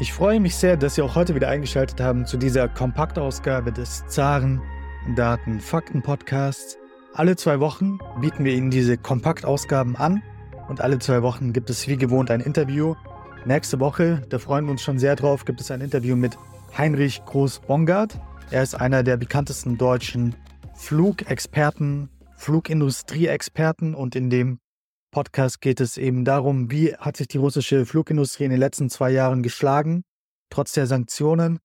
Ich freue mich sehr, dass Sie auch heute wieder eingeschaltet haben zu dieser Kompaktausgabe des Zaren Daten Fakten Podcasts. Alle zwei Wochen bieten wir Ihnen diese Kompaktausgaben an und alle zwei Wochen gibt es wie gewohnt ein Interview. Nächste Woche, da freuen wir uns schon sehr drauf, gibt es ein Interview mit Heinrich Groß-Bongard. Er ist einer der bekanntesten deutschen Flugexperten, Flugindustrieexperten und in dem Podcast geht es eben darum, wie hat sich die russische Flugindustrie in den letzten zwei Jahren geschlagen, trotz der Sanktionen.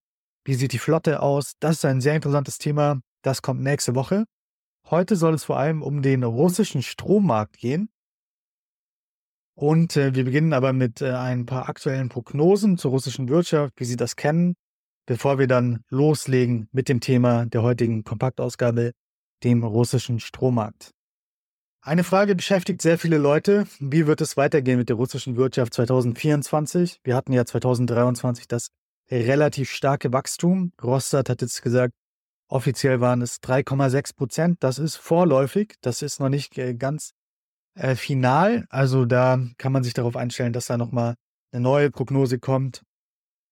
Wie sieht die Flotte aus? Das ist ein sehr interessantes Thema. Das kommt nächste Woche. Heute soll es vor allem um den russischen Strommarkt gehen. Und äh, wir beginnen aber mit äh, ein paar aktuellen Prognosen zur russischen Wirtschaft, wie Sie das kennen, bevor wir dann loslegen mit dem Thema der heutigen Kompaktausgabe, dem russischen Strommarkt. Eine Frage beschäftigt sehr viele Leute. Wie wird es weitergehen mit der russischen Wirtschaft 2024? Wir hatten ja 2023 das relativ starke Wachstum. Rostat hat jetzt gesagt, offiziell waren es 3,6 Prozent. Das ist vorläufig. Das ist noch nicht äh, ganz äh, final. Also da kann man sich darauf einstellen, dass da nochmal eine neue Prognose kommt.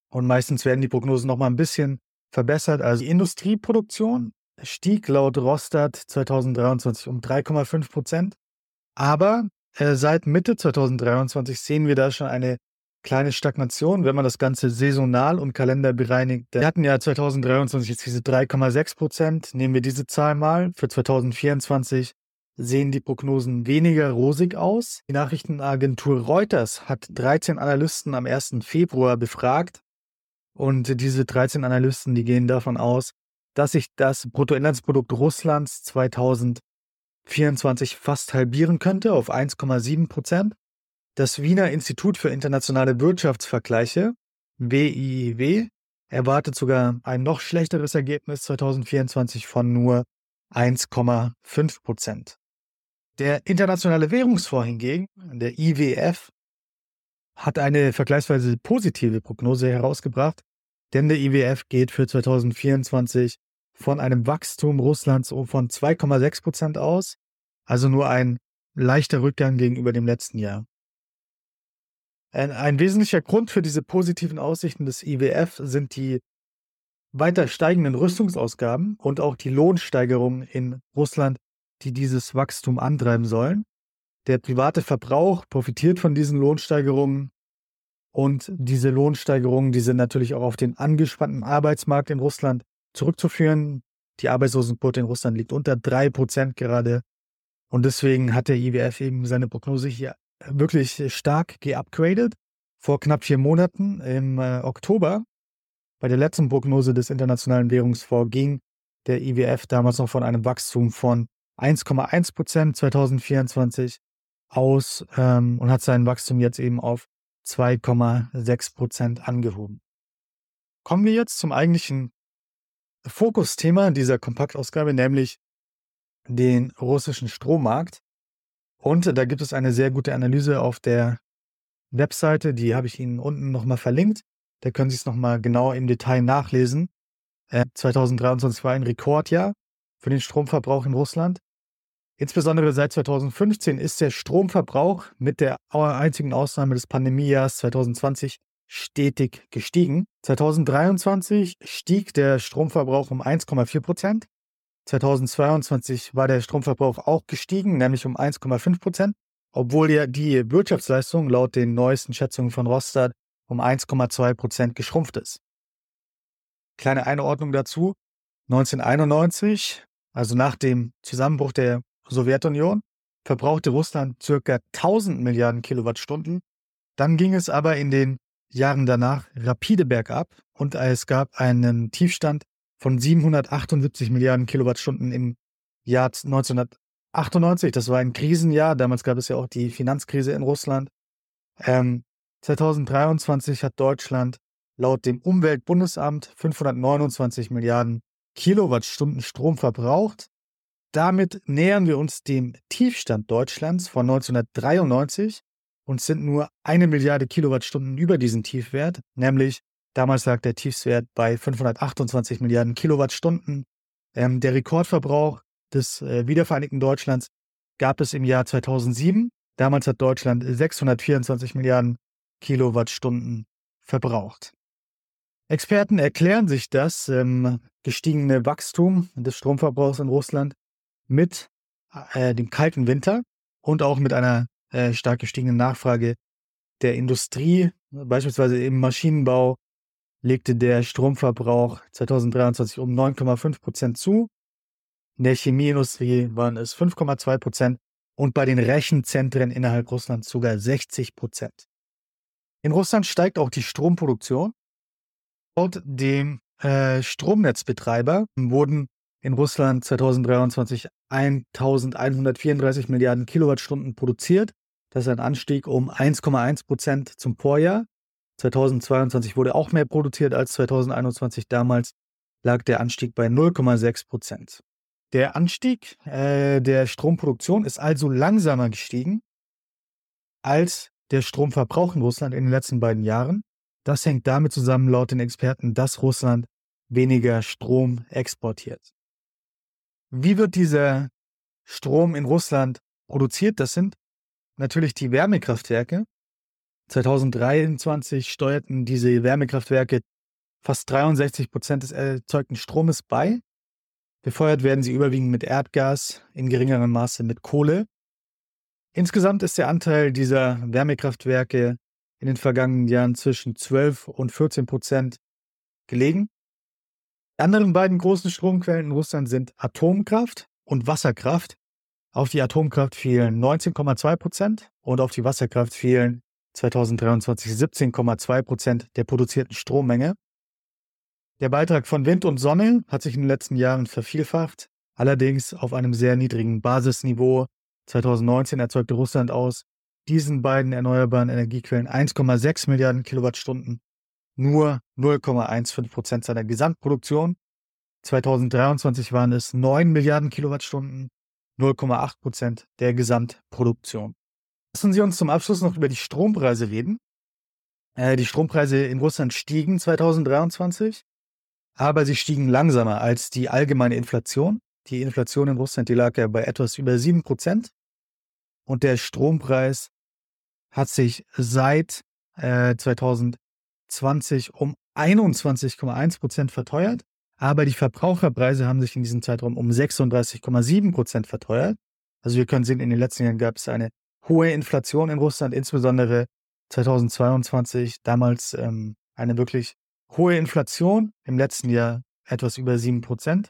Und meistens werden die Prognosen nochmal ein bisschen verbessert. Also die Industrieproduktion stieg laut Rostat 2023 um 3,5 Prozent. Aber äh, seit Mitte 2023 sehen wir da schon eine kleine Stagnation, wenn man das Ganze saisonal und Kalender bereinigt. Wir hatten ja 2023 jetzt diese 3,6 Prozent. Nehmen wir diese Zahl mal. Für 2024 sehen die Prognosen weniger rosig aus. Die Nachrichtenagentur Reuters hat 13 Analysten am 1. Februar befragt. Und diese 13 Analysten, die gehen davon aus, dass sich das Bruttoinlandsprodukt Russlands 2024 fast halbieren könnte auf 1,7 Prozent. Das Wiener Institut für internationale Wirtschaftsvergleiche, WIIW, erwartet sogar ein noch schlechteres Ergebnis 2024 von nur 1,5 Prozent. Der Internationale Währungsfonds hingegen, der IWF, hat eine vergleichsweise positive Prognose herausgebracht denn der IWF geht für 2024 von einem Wachstum Russlands von 2,6 Prozent aus, also nur ein leichter Rückgang gegenüber dem letzten Jahr. Ein, ein, wesentlicher Grund für diese positiven Aussichten des IWF sind die weiter steigenden Rüstungsausgaben und auch die Lohnsteigerungen in Russland, die dieses Wachstum antreiben sollen. Der private Verbrauch profitiert von diesen Lohnsteigerungen und diese Lohnsteigerungen, die sind natürlich auch auf den angespannten Arbeitsmarkt in Russland zurückzuführen. Die Arbeitslosenquote in Russland liegt unter drei Prozent gerade. Und deswegen hat der IWF eben seine Prognose hier wirklich stark geupgradet. Vor knapp vier Monaten im äh, Oktober, bei der letzten Prognose des Internationalen Währungsfonds, ging der IWF damals noch von einem Wachstum von 1,1 Prozent 2024 aus ähm, und hat sein Wachstum jetzt eben auf 2,6 Prozent angehoben. Kommen wir jetzt zum eigentlichen Fokusthema dieser Kompaktausgabe, nämlich den russischen Strommarkt. Und da gibt es eine sehr gute Analyse auf der Webseite, die habe ich Ihnen unten nochmal verlinkt. Da können Sie es nochmal genau im Detail nachlesen. Äh, 2023 war ein Rekordjahr für den Stromverbrauch in Russland. Insbesondere seit 2015 ist der Stromverbrauch mit der einzigen Ausnahme des Pandemiejahres 2020 stetig gestiegen. 2023 stieg der Stromverbrauch um 1,4 Prozent. 2022 war der Stromverbrauch auch gestiegen, nämlich um 1,5 Prozent, obwohl ja die Wirtschaftsleistung laut den neuesten Schätzungen von Rostat um 1,2 Prozent geschrumpft ist. Kleine Einordnung dazu. 1991, also nach dem Zusammenbruch der Sowjetunion verbrauchte Russland ca. 1000 Milliarden Kilowattstunden. Dann ging es aber in den Jahren danach rapide bergab und es gab einen Tiefstand von 778 Milliarden Kilowattstunden im Jahr 1998. Das war ein Krisenjahr. Damals gab es ja auch die Finanzkrise in Russland. Ähm, 2023 hat Deutschland laut dem Umweltbundesamt 529 Milliarden Kilowattstunden Strom verbraucht. Damit nähern wir uns dem Tiefstand Deutschlands von 1993 und sind nur eine Milliarde Kilowattstunden über diesen Tiefwert, nämlich damals lag der Tiefswert bei 528 Milliarden Kilowattstunden. Ähm, der Rekordverbrauch des äh, wiedervereinigten Deutschlands gab es im Jahr 2007. Damals hat Deutschland 624 Milliarden Kilowattstunden verbraucht. Experten erklären sich das ähm, gestiegene Wachstum des Stromverbrauchs in Russland mit äh, dem kalten Winter und auch mit einer äh, stark gestiegenen Nachfrage der Industrie, beispielsweise im Maschinenbau, legte der Stromverbrauch 2023 um 9,5 Prozent zu. In der Chemieindustrie waren es 5,2 Prozent und bei den Rechenzentren innerhalb Russlands sogar 60 Prozent. In Russland steigt auch die Stromproduktion. Laut dem äh, Stromnetzbetreiber wurden in Russland 2023 1134 Milliarden Kilowattstunden produziert. Das ist ein Anstieg um 1,1 Prozent zum Vorjahr. 2022 wurde auch mehr produziert als 2021. Damals lag der Anstieg bei 0,6 Prozent. Der Anstieg äh, der Stromproduktion ist also langsamer gestiegen als der Stromverbrauch in Russland in den letzten beiden Jahren. Das hängt damit zusammen, laut den Experten, dass Russland weniger Strom exportiert. Wie wird dieser Strom in Russland produziert? Das sind natürlich die Wärmekraftwerke. 2023 steuerten diese Wärmekraftwerke fast 63 Prozent des erzeugten Stromes bei. Befeuert werden sie überwiegend mit Erdgas, in geringerem Maße mit Kohle. Insgesamt ist der Anteil dieser Wärmekraftwerke in den vergangenen Jahren zwischen 12 und 14 Prozent gelegen. Die anderen beiden großen Stromquellen in Russland sind Atomkraft und Wasserkraft. Auf die Atomkraft fielen 19,2 Prozent und auf die Wasserkraft fielen 2023 17,2 Prozent der produzierten Strommenge. Der Beitrag von Wind und Sonne hat sich in den letzten Jahren vervielfacht, allerdings auf einem sehr niedrigen Basisniveau. 2019 erzeugte Russland aus diesen beiden erneuerbaren Energiequellen 1,6 Milliarden Kilowattstunden, nur 0,15 Prozent seiner Gesamtproduktion. 2023 waren es 9 Milliarden Kilowattstunden, 0,8 Prozent der Gesamtproduktion. Lassen Sie uns zum Abschluss noch über die Strompreise reden. Äh, die Strompreise in Russland stiegen 2023 aber sie stiegen langsamer als die allgemeine Inflation. Die Inflation in Russland, die lag ja bei etwas über 7%. Und der Strompreis hat sich seit äh, 2020 um 21,1% verteuert. Aber die Verbraucherpreise haben sich in diesem Zeitraum um 36,7% verteuert. Also wir können sehen, in den letzten Jahren gab es eine hohe Inflation in Russland, insbesondere 2022, damals ähm, eine wirklich hohe Inflation, im letzten Jahr etwas über 7%.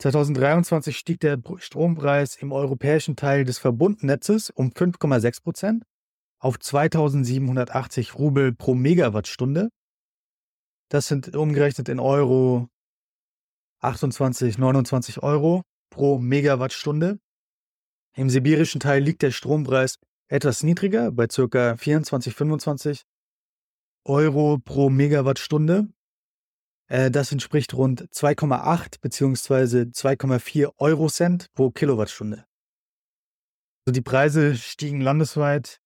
2023 stieg der Strompreis im europäischen Teil des Verbundnetzes um 5,6% auf 2780 Rubel pro Megawattstunde. Das sind umgerechnet in Euro 28, 29 Euro pro Megawattstunde. Im sibirischen Teil liegt der Strompreis etwas niedriger, bei ca. 24, 25 Euro pro Megawattstunde. Äh, das entspricht rund 2,8 bzw. 2,4 Euro Cent pro Kilowattstunde. Also die Preise stiegen landesweit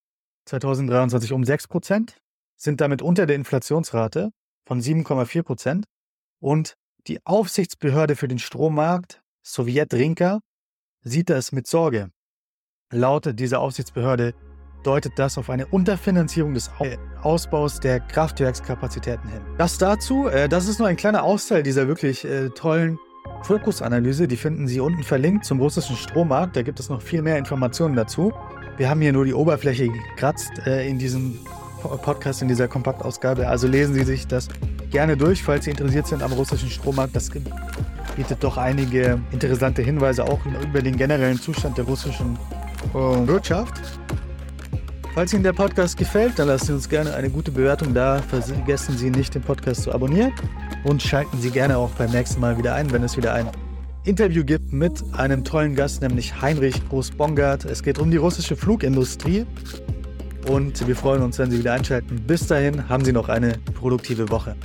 2023 um 6 Prozent, sind damit unter der Inflationsrate von 7,4 Prozent und die Aufsichtsbehörde für den Strommarkt, Sowjetrinka, sieht das mit Sorge. Laut dieser Aufsichtsbehörde deutet das auf eine Unterfinanzierung des Ausbaus der Kraftwerkskapazitäten hin. Das dazu, äh, das ist nur ein kleiner Austeil dieser wirklich äh, tollen Fokusanalyse. Die finden Sie unten verlinkt zum russischen Strommarkt. Da gibt es noch viel mehr Informationen dazu. Wir haben hier nur die Oberfläche gekratzt äh, in diesem Podcast, in dieser Kompaktausgabe. Also lesen Sie sich das gerne durch, falls Sie interessiert sind am russischen Strommarkt. Das bietet doch einige interessante Hinweise auch über den generellen Zustand der russischen äh, Wirtschaft. Falls Ihnen der Podcast gefällt, dann lassen Sie uns gerne eine gute Bewertung da. Vergessen Sie nicht, den Podcast zu abonnieren und schalten Sie gerne auch beim nächsten Mal wieder ein, wenn es wieder ein Interview gibt mit einem tollen Gast, nämlich Heinrich Groß-Bongard. Es geht um die russische Flugindustrie und wir freuen uns, wenn Sie wieder einschalten. Bis dahin haben Sie noch eine produktive Woche.